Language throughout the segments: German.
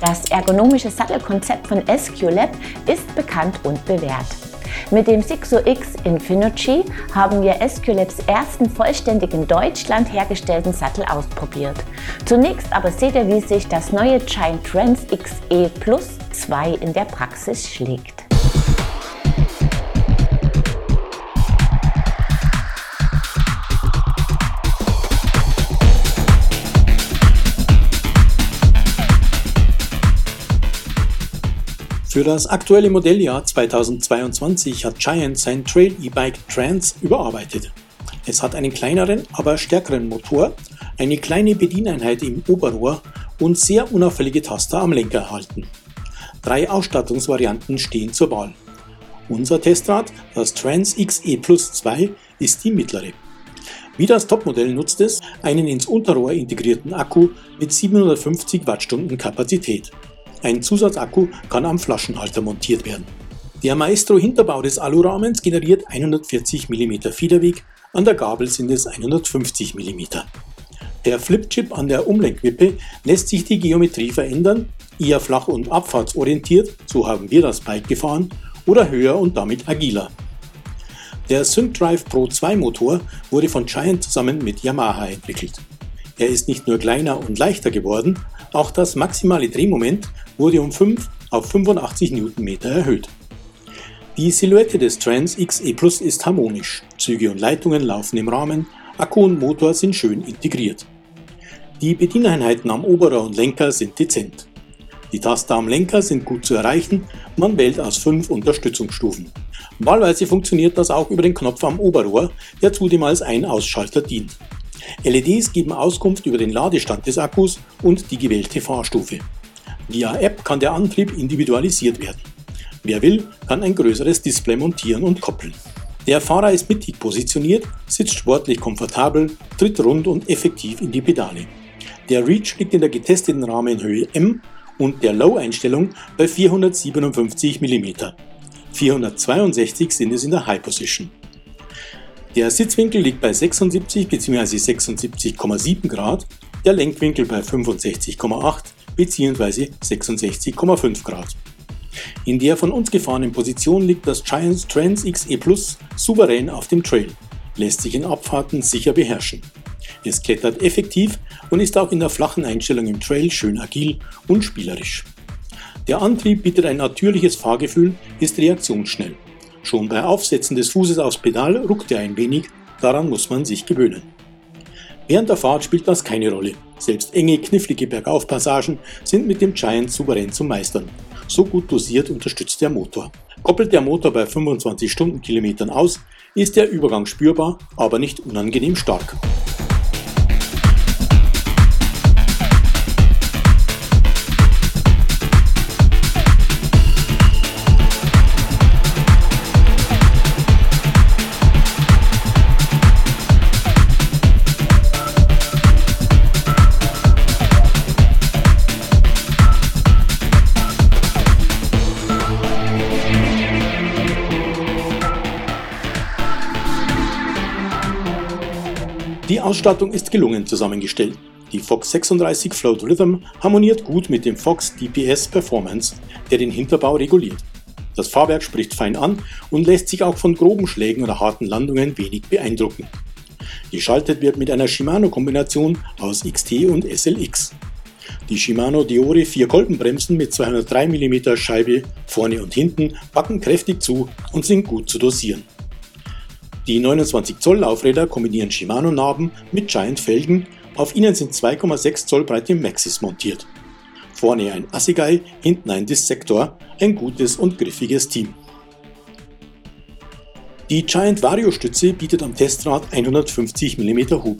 Das ergonomische Sattelkonzept von SQLab ist bekannt und bewährt. Mit dem Sixo X Infinity haben wir SQLabs ersten vollständig in Deutschland hergestellten Sattel ausprobiert. Zunächst aber seht ihr, wie sich das neue Giant Trends XE Plus 2 in der Praxis schlägt. Für das aktuelle Modelljahr 2022 hat Giant sein Trail E-Bike Trans überarbeitet. Es hat einen kleineren, aber stärkeren Motor, eine kleine Bedieneinheit im Oberrohr und sehr unauffällige Taster am Lenker erhalten. Drei Ausstattungsvarianten stehen zur Wahl. Unser Testrad, das Trans XE Plus 2, ist die mittlere. Wie das Topmodell nutzt es einen ins Unterrohr integrierten Akku mit 750 Wattstunden Kapazität. Ein Zusatzakku kann am Flaschenhalter montiert werden. Der Maestro Hinterbau des Alurahmens generiert 140 mm Federweg, an der Gabel sind es 150 mm. Per Flipchip an der Umlenkwippe lässt sich die Geometrie verändern, eher flach und abfahrtsorientiert, so haben wir das Bike gefahren, oder höher und damit agiler. Der SyncDrive Pro 2 Motor wurde von Giant zusammen mit Yamaha entwickelt. Er ist nicht nur kleiner und leichter geworden, auch das maximale Drehmoment wurde um 5 auf 85 Newtonmeter erhöht. Die Silhouette des Trans XE Plus ist harmonisch, Züge und Leitungen laufen im Rahmen, Akku und Motor sind schön integriert. Die Bedieneinheiten am Oberer und Lenker sind dezent. Die Taster am Lenker sind gut zu erreichen, man wählt aus fünf Unterstützungsstufen. Wahlweise funktioniert das auch über den Knopf am Oberrohr, der zudem als Ein-Ausschalter dient. LEDs geben Auskunft über den Ladestand des Akkus und die gewählte Fahrstufe. Via App kann der Antrieb individualisiert werden. Wer will, kann ein größeres Display montieren und koppeln. Der Fahrer ist mittig positioniert, sitzt sportlich komfortabel, tritt rund und effektiv in die Pedale. Der Reach liegt in der getesteten Rahmenhöhe M und der Low-Einstellung bei 457 mm. 462 sind es in der High Position. Der Sitzwinkel liegt bei 76 bzw. 76,7 Grad, der Lenkwinkel bei 65,8 bzw. 66,5 Grad. In der von uns gefahrenen Position liegt das Giants Trans XE Plus souverän auf dem Trail, lässt sich in Abfahrten sicher beherrschen. Es klettert effektiv und ist auch in der flachen Einstellung im Trail schön agil und spielerisch. Der Antrieb bietet ein natürliches Fahrgefühl, ist reaktionsschnell. Schon bei Aufsetzen des Fußes aufs Pedal ruckt er ein wenig, daran muss man sich gewöhnen. Während der Fahrt spielt das keine Rolle. Selbst enge, knifflige Bergaufpassagen sind mit dem Giant souverän zu meistern. So gut dosiert unterstützt der Motor. Koppelt der Motor bei 25 Stundenkilometern aus, ist der Übergang spürbar, aber nicht unangenehm stark. Ausstattung ist gelungen zusammengestellt. Die Fox 36 Float Rhythm harmoniert gut mit dem Fox DPS Performance, der den Hinterbau reguliert. Das Fahrwerk spricht fein an und lässt sich auch von groben Schlägen oder harten Landungen wenig beeindrucken. Geschaltet wird mit einer Shimano-Kombination aus XT und SLX. Die Shimano Diore 4 Kolbenbremsen mit 203 mm Scheibe vorne und hinten packen kräftig zu und sind gut zu dosieren. Die 29 Zoll Laufräder kombinieren Shimano-Narben mit Giant-Felgen, auf ihnen sind 2,6 Zoll breite Maxis montiert. Vorne ein Assegai, hinten ein Dissektor, ein gutes und griffiges Team. Die Giant Vario Stütze bietet am Testrad 150 mm Hub.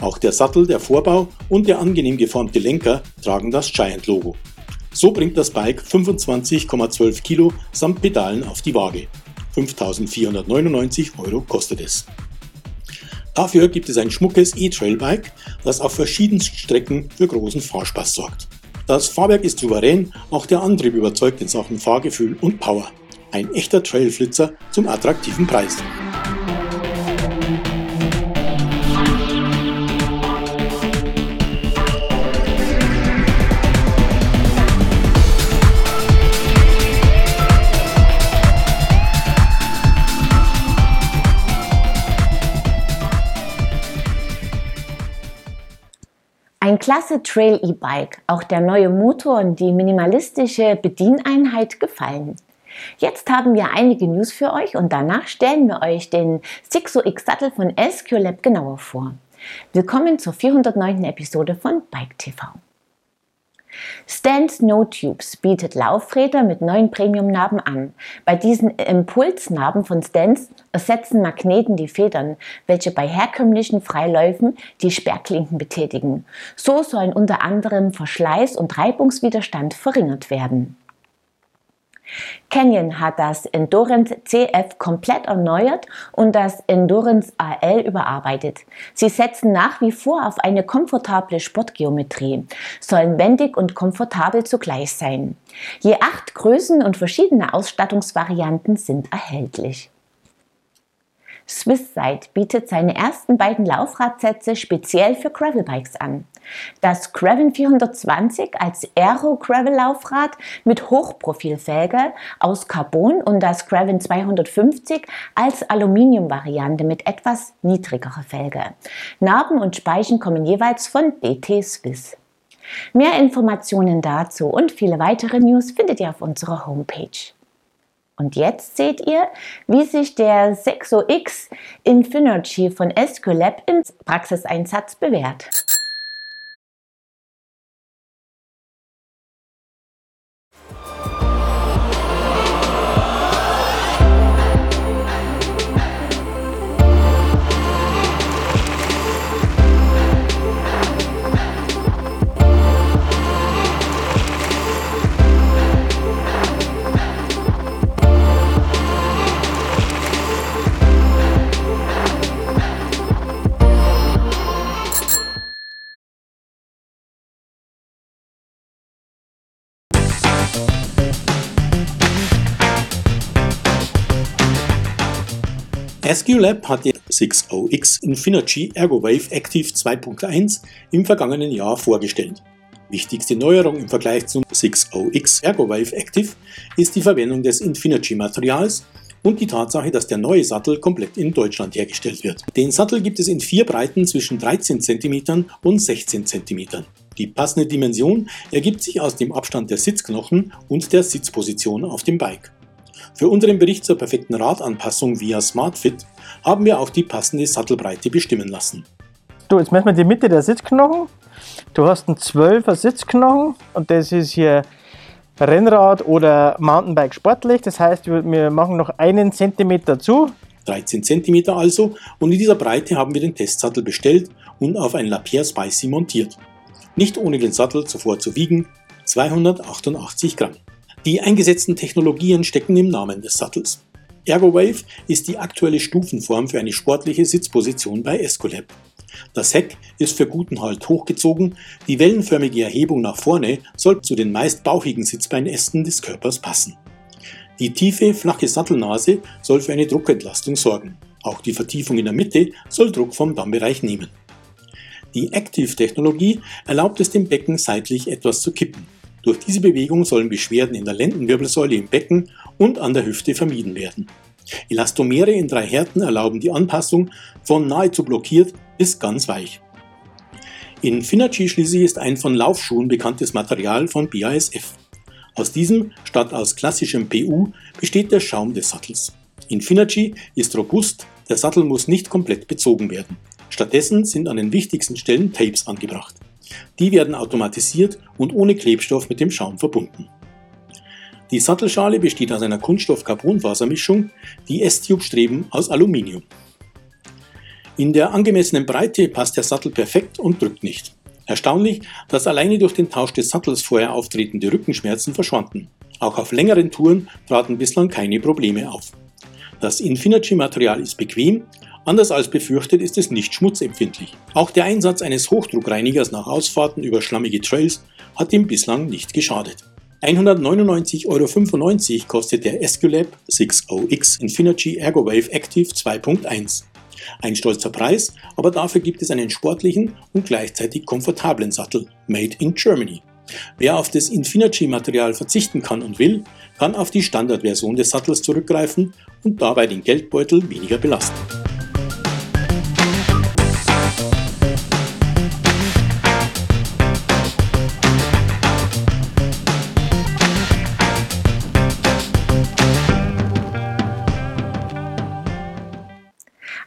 Auch der Sattel, der Vorbau und der angenehm geformte Lenker tragen das Giant Logo. So bringt das Bike 25,12 Kilo samt Pedalen auf die Waage. 5.499 Euro kostet es. Dafür gibt es ein schmuckes E-Trailbike, das auf verschiedensten Strecken für großen Fahrspaß sorgt. Das Fahrwerk ist souverän, auch der Antrieb überzeugt in Sachen Fahrgefühl und Power. Ein echter Trailflitzer zum attraktiven Preis. Klasse Trail E-Bike, auch der neue Motor und die minimalistische Bedieneinheit gefallen. Jetzt haben wir einige News für euch und danach stellen wir euch den Sixo X Sattel von SQLab genauer vor. Willkommen zur 409. Episode von Bike TV. Stan Snowtubes bietet Laufräder mit neuen Premium-Narben an. Bei diesen Impulsnarben von Stans ersetzen Magneten die Federn, welche bei herkömmlichen Freiläufen die Sperrklinken betätigen. So sollen unter anderem Verschleiß und Reibungswiderstand verringert werden. Canyon hat das Endurance CF komplett erneuert und das Endurance AL überarbeitet. Sie setzen nach wie vor auf eine komfortable Sportgeometrie, sollen wendig und komfortabel zugleich sein. Je acht Größen und verschiedene Ausstattungsvarianten sind erhältlich. Swisside bietet seine ersten beiden Laufradsätze speziell für Gravelbikes an. Das Graven 420 als Aero Gravel Laufrad mit Hochprofilfelge aus Carbon und das Graven 250 als Aluminium-Variante mit etwas niedrigerer Felge. Narben und Speichen kommen jeweils von DT Swiss. Mehr Informationen dazu und viele weitere News findet ihr auf unserer Homepage. Und jetzt seht ihr, wie sich der Sexo X Infinergy von Escolab im Praxiseinsatz bewährt. SQLab hat die 60X Infinergy ErgoWave Active 2.1 im vergangenen Jahr vorgestellt. Wichtigste Neuerung im Vergleich zum 60X ErgoWave Active ist die Verwendung des Infinergy-Materials und die Tatsache, dass der neue Sattel komplett in Deutschland hergestellt wird. Den Sattel gibt es in vier Breiten zwischen 13 cm und 16 cm. Die passende Dimension ergibt sich aus dem Abstand der Sitzknochen und der Sitzposition auf dem Bike. Für unseren Bericht zur perfekten Radanpassung via SmartFit haben wir auch die passende Sattelbreite bestimmen lassen. Du, jetzt messen wir die Mitte der Sitzknochen. Du hast einen 12er Sitzknochen und das ist hier Rennrad oder Mountainbike sportlich. Das heißt, wir machen noch einen Zentimeter zu. 13 cm also und in dieser Breite haben wir den Testsattel bestellt und auf ein Lapierre Spicy montiert. Nicht ohne den Sattel zuvor zu wiegen, 288 Gramm. Die eingesetzten Technologien stecken im Namen des Sattels. ErgoWave ist die aktuelle Stufenform für eine sportliche Sitzposition bei Escolab. Das Heck ist für guten Halt hochgezogen, die wellenförmige Erhebung nach vorne soll zu den meist bauchigen Sitzbeinästen des Körpers passen. Die tiefe, flache Sattelnase soll für eine Druckentlastung sorgen. Auch die Vertiefung in der Mitte soll Druck vom Dammbereich nehmen. Die Active-Technologie erlaubt es dem Becken seitlich etwas zu kippen. Durch diese Bewegung sollen Beschwerden in der Lendenwirbelsäule im Becken und an der Hüfte vermieden werden. Elastomere in drei Härten erlauben die Anpassung von nahezu blockiert bis ganz weich. Infinergy schließlich ist ein von Laufschuhen bekanntes Material von BASF. Aus diesem statt aus klassischem PU besteht der Schaum des Sattels. Infinergy ist robust, der Sattel muss nicht komplett bezogen werden. Stattdessen sind an den wichtigsten Stellen Tapes angebracht. Die werden automatisiert und ohne Klebstoff mit dem Schaum verbunden. Die Sattelschale besteht aus einer Kunststoff-Carbonfasermischung, die S-Tube-Streben aus Aluminium. In der angemessenen Breite passt der Sattel perfekt und drückt nicht. Erstaunlich, dass alleine durch den Tausch des Sattels vorher auftretende Rückenschmerzen verschwanden. Auch auf längeren Touren traten bislang keine Probleme auf. Das Infinergy-Material ist bequem Anders als befürchtet ist es nicht schmutzempfindlich. Auch der Einsatz eines Hochdruckreinigers nach Ausfahrten über schlammige Trails hat ihm bislang nicht geschadet. 199,95 Euro kostet der Esculap 60X Infinergy ErgoWave Active 2.1. Ein stolzer Preis, aber dafür gibt es einen sportlichen und gleichzeitig komfortablen Sattel, made in Germany. Wer auf das Infinergy-Material verzichten kann und will, kann auf die Standardversion des Sattels zurückgreifen und dabei den Geldbeutel weniger belasten.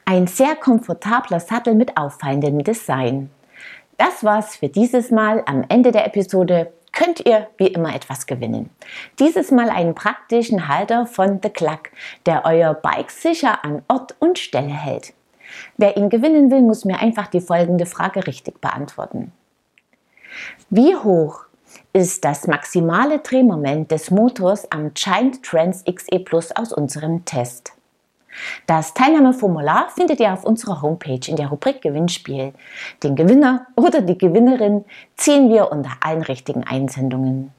Ein sehr komfortabler Sattel mit auffallendem Design. Das war's für dieses Mal. Am Ende der Episode könnt ihr wie immer etwas gewinnen. Dieses Mal einen praktischen Halter von The Cluck, der euer Bike sicher an Ort und Stelle hält. Wer ihn gewinnen will, muss mir einfach die folgende Frage richtig beantworten. Wie hoch ist das maximale Drehmoment des Motors am Giant Trans XE Plus aus unserem Test? Das Teilnahmeformular findet ihr auf unserer Homepage in der Rubrik Gewinnspiel. Den Gewinner oder die Gewinnerin ziehen wir unter allen richtigen Einsendungen.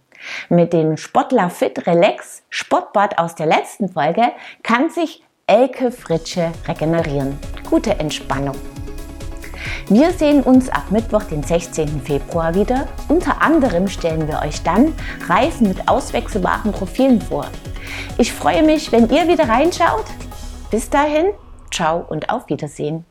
Mit dem Sportler Fit Relax Sportbad aus der letzten Folge kann sich Elke Fritsche regenerieren. Gute Entspannung. Wir sehen uns ab Mittwoch, den 16. Februar wieder. Unter anderem stellen wir euch dann Reifen mit auswechselbaren Profilen vor. Ich freue mich, wenn ihr wieder reinschaut. Bis dahin, ciao und auf Wiedersehen.